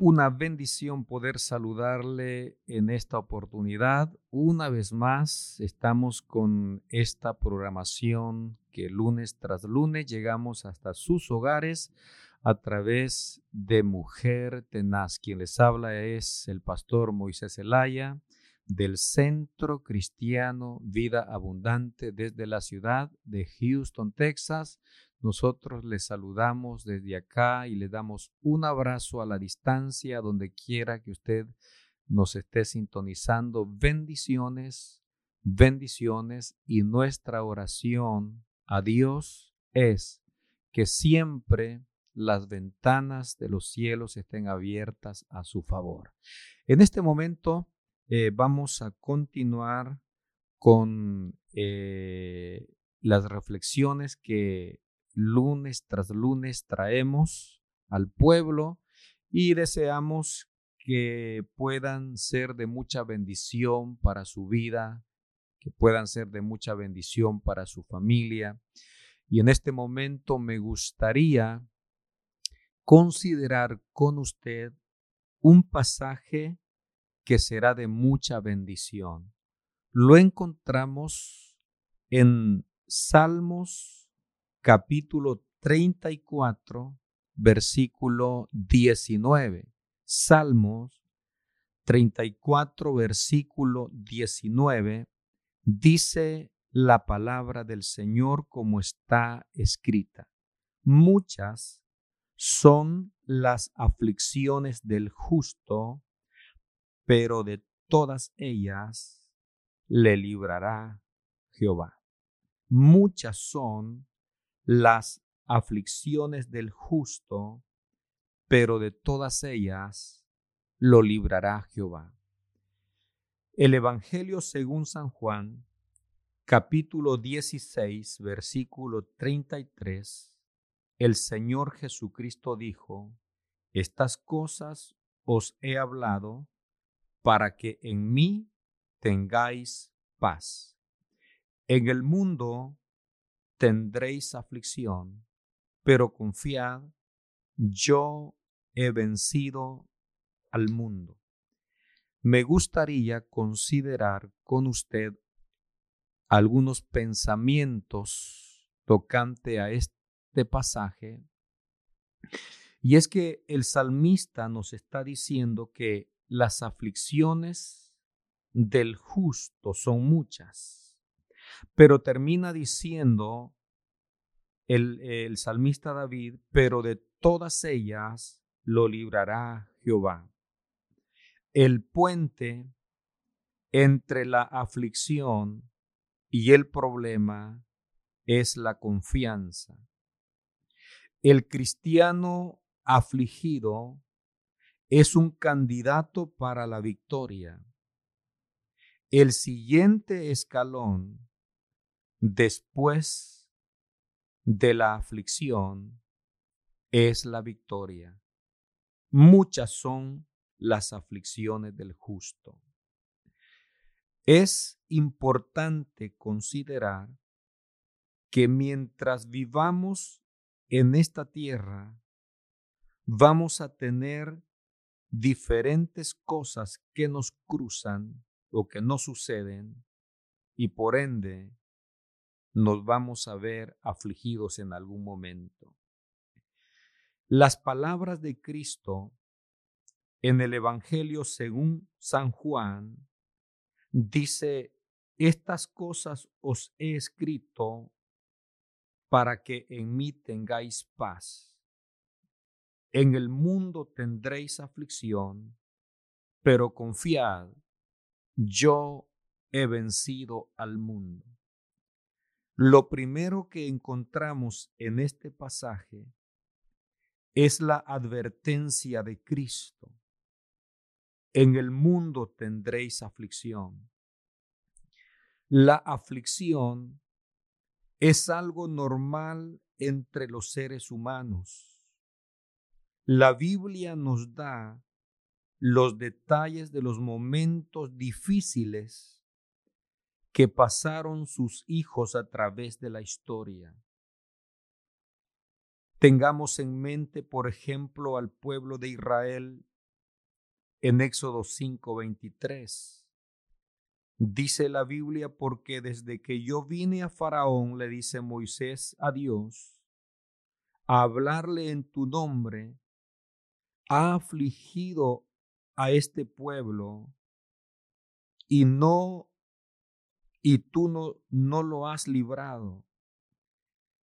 una bendición poder saludarle en esta oportunidad. Una vez más, estamos con esta programación que lunes tras lunes llegamos hasta sus hogares a través de Mujer Tenaz. Quien les habla es el pastor Moisés Elaya del Centro Cristiano Vida Abundante desde la ciudad de Houston, Texas. Nosotros les saludamos desde acá y le damos un abrazo a la distancia donde quiera que usted nos esté sintonizando. Bendiciones, bendiciones y nuestra oración a Dios es que siempre las ventanas de los cielos estén abiertas a su favor. En este momento eh, vamos a continuar con eh, las reflexiones que lunes tras lunes traemos al pueblo y deseamos que puedan ser de mucha bendición para su vida, que puedan ser de mucha bendición para su familia. Y en este momento me gustaría considerar con usted un pasaje que será de mucha bendición. Lo encontramos en Salmos capítulo 34, versículo 19. Salmos 34, versículo 19, dice la palabra del Señor como está escrita. Muchas son las aflicciones del justo, pero de todas ellas le librará Jehová. Muchas son las aflicciones del justo, pero de todas ellas lo librará Jehová. El Evangelio según San Juan, capítulo 16, versículo 33, el Señor Jesucristo dijo, Estas cosas os he hablado para que en mí tengáis paz. En el mundo tendréis aflicción, pero confiad, yo he vencido al mundo. Me gustaría considerar con usted algunos pensamientos tocante a este pasaje. Y es que el salmista nos está diciendo que las aflicciones del justo son muchas, pero termina diciendo el, salmista David, pero de todas ellas lo librará Jehová. El puente entre la aflicción y el problema es la confianza. El cristiano afligido es un candidato para la victoria. El siguiente escalón después de la aflicción es la victoria. Muchas son las aflicciones del justo. Es importante considerar que mientras vivamos en esta tierra, vamos a tener diferentes cosas que nos cruzan o que no suceden y por ende nos vamos a ver afligidos en algún momento. Las palabras de Cristo en el Evangelio según San Juan dice, estas cosas os he escrito para que en mí tengáis paz. En el mundo tendréis aflicción, pero confiad, yo he vencido al mundo. Lo primero que encontramos en este pasaje es la advertencia de Cristo. En el mundo tendréis aflicción. La aflicción es algo normal entre los seres humanos la Biblia nos da los detalles de los momentos difíciles que pasaron sus hijos a través de la historia. Tengamos en mente, por ejemplo, al pueblo de Israel en Éxodo 5:23. Dice la Biblia, porque desde que yo vine a Faraón, le dice Moisés a Dios, a hablarle en tu nombre, ha afligido a este pueblo y no y tú no, no lo has librado.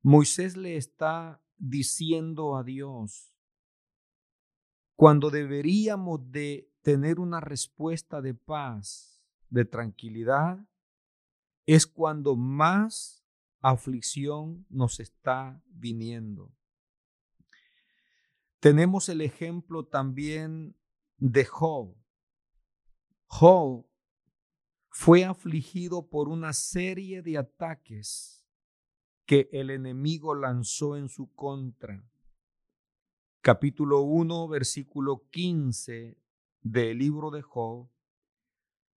Moisés le está diciendo a Dios, cuando deberíamos de tener una respuesta de paz, de tranquilidad, es cuando más aflicción nos está viniendo. Tenemos el ejemplo también de Job. Job fue afligido por una serie de ataques que el enemigo lanzó en su contra capítulo 1, versículo 15 del libro de Job,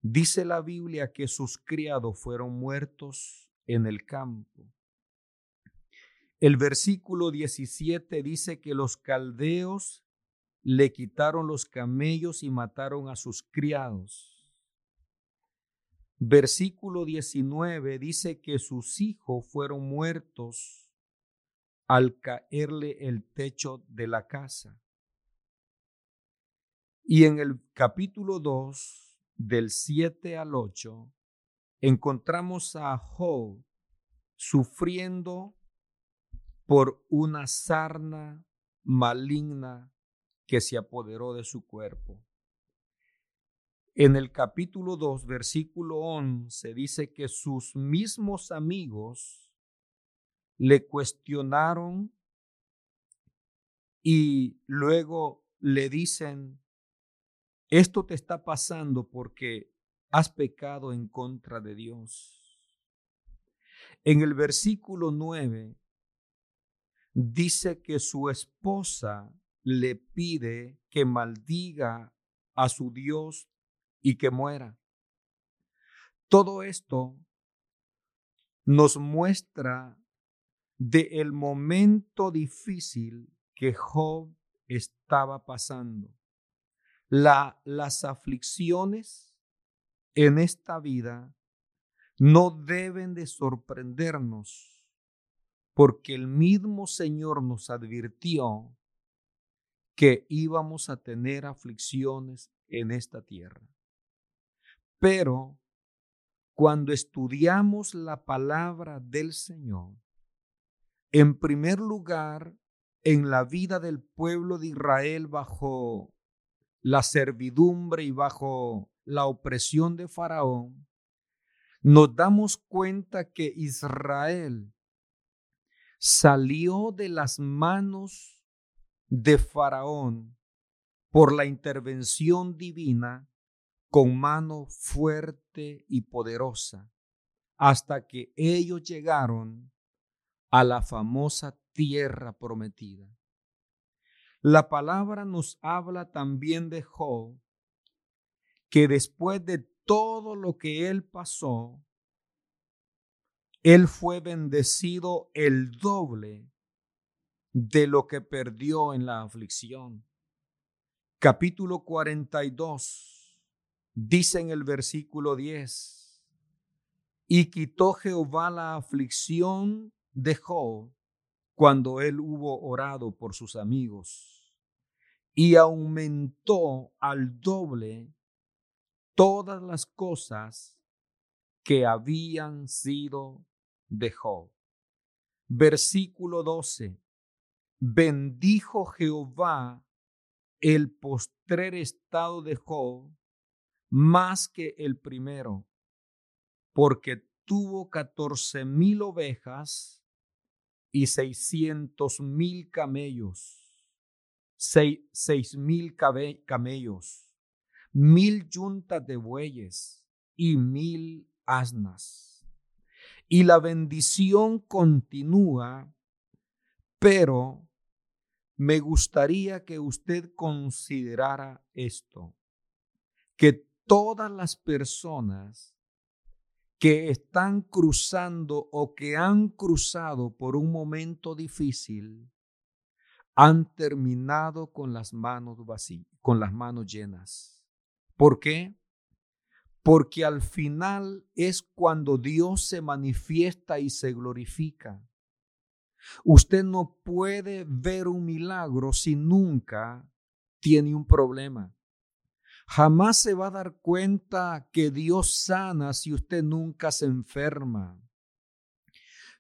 dice la Biblia que sus criados fueron muertos en el campo. El versículo 17 dice que los caldeos le quitaron los camellos y mataron a sus criados. Versículo 19 dice que sus hijos fueron muertos al caerle el techo de la casa. Y en el capítulo 2, del 7 al 8, encontramos a Job sufriendo por una sarna maligna que se apoderó de su cuerpo. En el capítulo 2, versículo 11, dice que sus mismos amigos le cuestionaron y luego le dicen, esto te está pasando porque has pecado en contra de Dios. En el versículo 9 dice que su esposa le pide que maldiga a su Dios y que muera. Todo esto nos muestra de el momento difícil que Job estaba pasando. La, las aflicciones en esta vida no deben de sorprendernos, porque el mismo Señor nos advirtió que íbamos a tener aflicciones en esta tierra. Pero cuando estudiamos la palabra del Señor, en primer lugar, en la vida del pueblo de Israel bajo la servidumbre y bajo la opresión de Faraón, nos damos cuenta que Israel salió de las manos de Faraón por la intervención divina con mano fuerte y poderosa, hasta que ellos llegaron a la famosa tierra prometida. La palabra nos habla también de Job, que después de todo lo que él pasó, él fue bendecido el doble de lo que perdió en la aflicción. Capítulo 42 dice en el versículo 10, y quitó Jehová la aflicción dejó cuando él hubo orado por sus amigos y aumentó al doble todas las cosas que habían sido de. Versículo 12. Bendijo Jehová el postrer estado de Job más que el primero, porque tuvo catorce mil ovejas y seiscientos mil camellos, seis, mil camellos, mil yuntas de bueyes y mil asnas. Y la bendición continúa, pero me gustaría que usted considerara esto, que todas las personas que están cruzando o que han cruzado por un momento difícil han terminado con las manos vacías, con las manos llenas. ¿Por qué? Porque al final es cuando Dios se manifiesta y se glorifica. Usted no puede ver un milagro si nunca tiene un problema. Jamás se va a dar cuenta que Dios sana si usted nunca se enferma.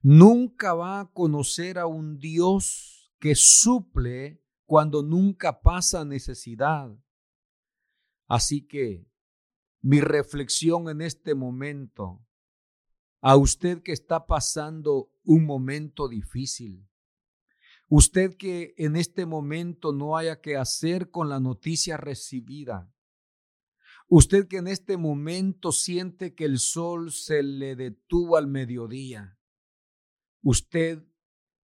Nunca va a conocer a un Dios que suple cuando nunca pasa necesidad. Así que mi reflexión en este momento, a usted que está pasando un momento difícil, usted que en este momento no haya que hacer con la noticia recibida, usted que en este momento siente que el sol se le detuvo al mediodía, usted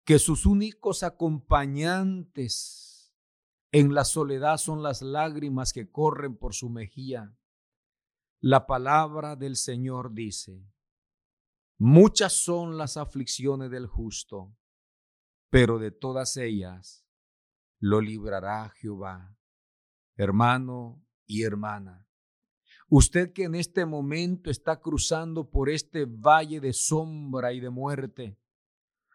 que sus únicos acompañantes en la soledad son las lágrimas que corren por su mejilla, la palabra del Señor dice, muchas son las aflicciones del justo, pero de todas ellas lo librará Jehová. Hermano y hermana, usted que en este momento está cruzando por este valle de sombra y de muerte,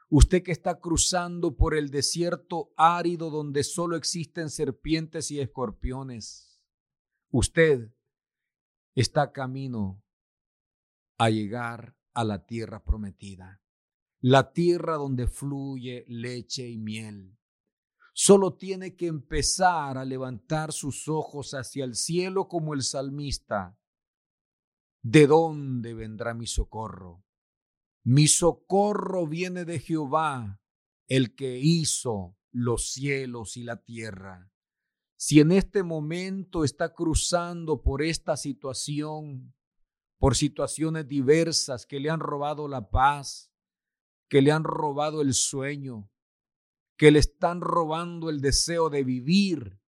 usted que está cruzando por el desierto árido donde solo existen serpientes y escorpiones, usted está camino a llegar a la tierra prometida, la tierra donde fluye leche y miel. Solo tiene que empezar a levantar sus ojos hacia el cielo como el salmista. ¿De dónde vendrá mi socorro? Mi socorro viene de Jehová, el que hizo los cielos y la tierra. Si en este momento está cruzando por esta situación, por situaciones diversas que le han robado la paz, que le han robado el sueño, que le están robando el deseo de vivir,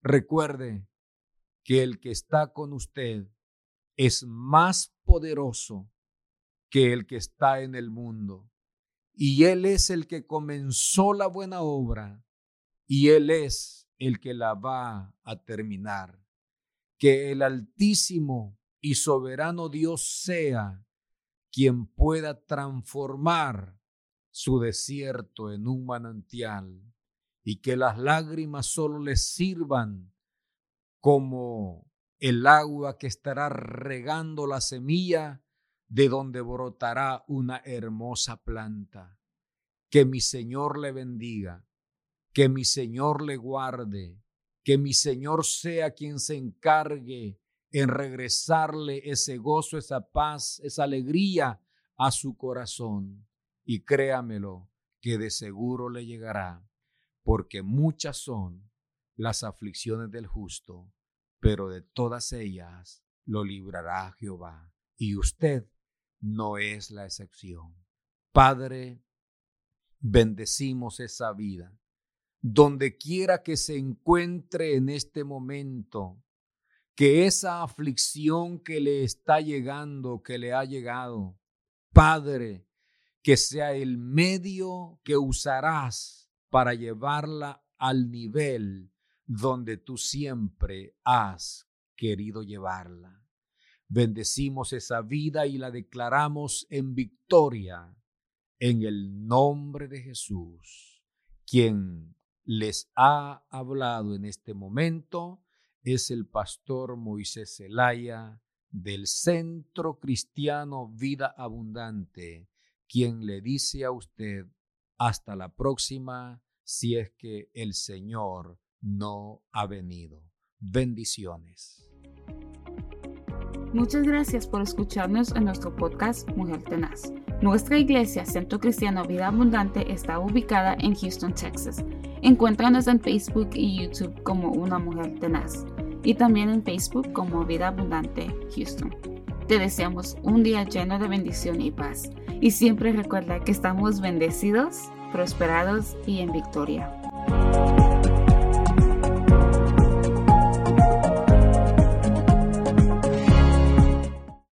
recuerde que el que está con usted es más poderoso que el que está en el mundo. Y Él es el que comenzó la buena obra y Él es el que la va a terminar. Que el Altísimo y soberano Dios sea quien pueda transformar su desierto en un manantial y que las lágrimas solo les sirvan como el agua que estará regando la semilla de donde brotará una hermosa planta. Que mi Señor le bendiga que mi Señor le guarde, que mi Señor sea quien se encargue en regresarle ese gozo, esa paz, esa alegría a su corazón. Y créamelo, que de seguro le llegará, porque muchas son las aflicciones del justo, pero de todas ellas lo librará Jehová. Y usted no es la excepción. Padre, bendecimos esa vida donde quiera que se encuentre en este momento, que esa aflicción que le está llegando, que le ha llegado, Padre, que sea el medio que usarás para llevarla al nivel donde tú siempre has querido llevarla. Bendecimos esa vida y la declaramos en victoria en el nombre de Jesús, quien les ha hablado en este momento es el pastor Moisés Zelaya del Centro Cristiano Vida Abundante, quien le dice a usted hasta la próxima si es que el Señor no ha venido. Bendiciones. Muchas gracias por escucharnos en nuestro podcast Mujer Tenaz. Nuestra iglesia, Centro Cristiano Vida Abundante, está ubicada en Houston, Texas. Encuéntranos en Facebook y YouTube como Una Mujer Tenaz y también en Facebook como Vida Abundante Houston. Te deseamos un día lleno de bendición y paz. Y siempre recuerda que estamos bendecidos, prosperados y en victoria.